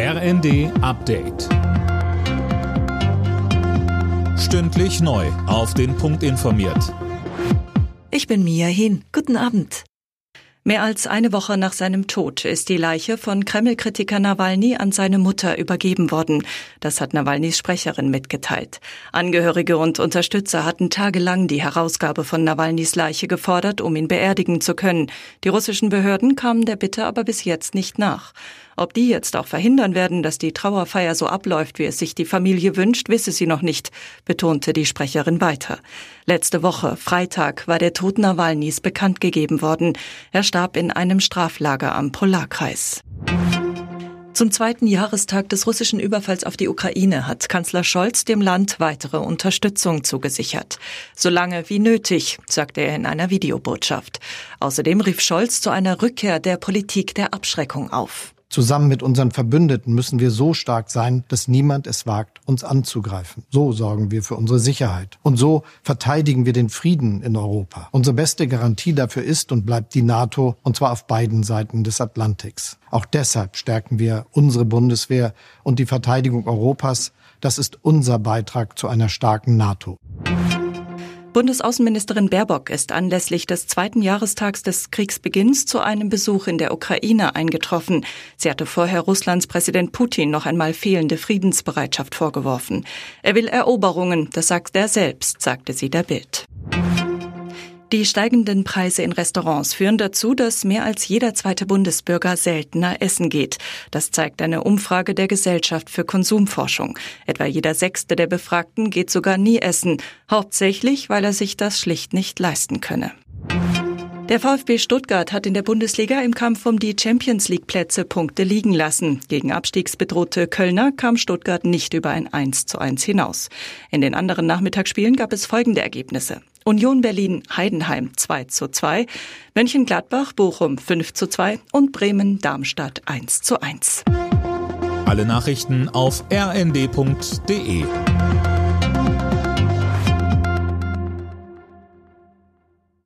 RND Update. Stündlich neu. Auf den Punkt informiert. Ich bin Mia Hin. Guten Abend. Mehr als eine Woche nach seinem Tod ist die Leiche von Kreml-Kritiker Nawalny an seine Mutter übergeben worden. Das hat Nawalnys Sprecherin mitgeteilt. Angehörige und Unterstützer hatten tagelang die Herausgabe von Nawalnys Leiche gefordert, um ihn beerdigen zu können. Die russischen Behörden kamen der Bitte aber bis jetzt nicht nach. Ob die jetzt auch verhindern werden, dass die Trauerfeier so abläuft, wie es sich die Familie wünscht, wisse sie noch nicht, betonte die Sprecherin weiter. Letzte Woche, Freitag, war der Tod Nawalnys bekannt gegeben worden. Er starb in einem Straflager am Polarkreis. Zum zweiten Jahrestag des russischen Überfalls auf die Ukraine hat Kanzler Scholz dem Land weitere Unterstützung zugesichert. Solange wie nötig, sagte er in einer Videobotschaft. Außerdem rief Scholz zu einer Rückkehr der Politik der Abschreckung auf. Zusammen mit unseren Verbündeten müssen wir so stark sein, dass niemand es wagt, uns anzugreifen. So sorgen wir für unsere Sicherheit. Und so verteidigen wir den Frieden in Europa. Unsere beste Garantie dafür ist und bleibt die NATO, und zwar auf beiden Seiten des Atlantiks. Auch deshalb stärken wir unsere Bundeswehr und die Verteidigung Europas. Das ist unser Beitrag zu einer starken NATO. Bundesaußenministerin Baerbock ist anlässlich des zweiten Jahrestags des Kriegsbeginns zu einem Besuch in der Ukraine eingetroffen. Sie hatte vorher Russlands Präsident Putin noch einmal fehlende Friedensbereitschaft vorgeworfen. Er will Eroberungen, das sagt er selbst, sagte sie der Bild. Die steigenden Preise in Restaurants führen dazu, dass mehr als jeder zweite Bundesbürger seltener essen geht. Das zeigt eine Umfrage der Gesellschaft für Konsumforschung. Etwa jeder Sechste der Befragten geht sogar nie essen, hauptsächlich, weil er sich das schlicht nicht leisten könne. Der VfB Stuttgart hat in der Bundesliga im Kampf um die Champions League Plätze Punkte liegen lassen. Gegen abstiegsbedrohte Kölner kam Stuttgart nicht über ein 1 zu 1 hinaus. In den anderen Nachmittagsspielen gab es folgende Ergebnisse. Union Berlin Heidenheim 2 zu 2, Mönchengladbach Bochum 5 zu 2 und Bremen Darmstadt 1 zu 1. Alle Nachrichten auf rnd.de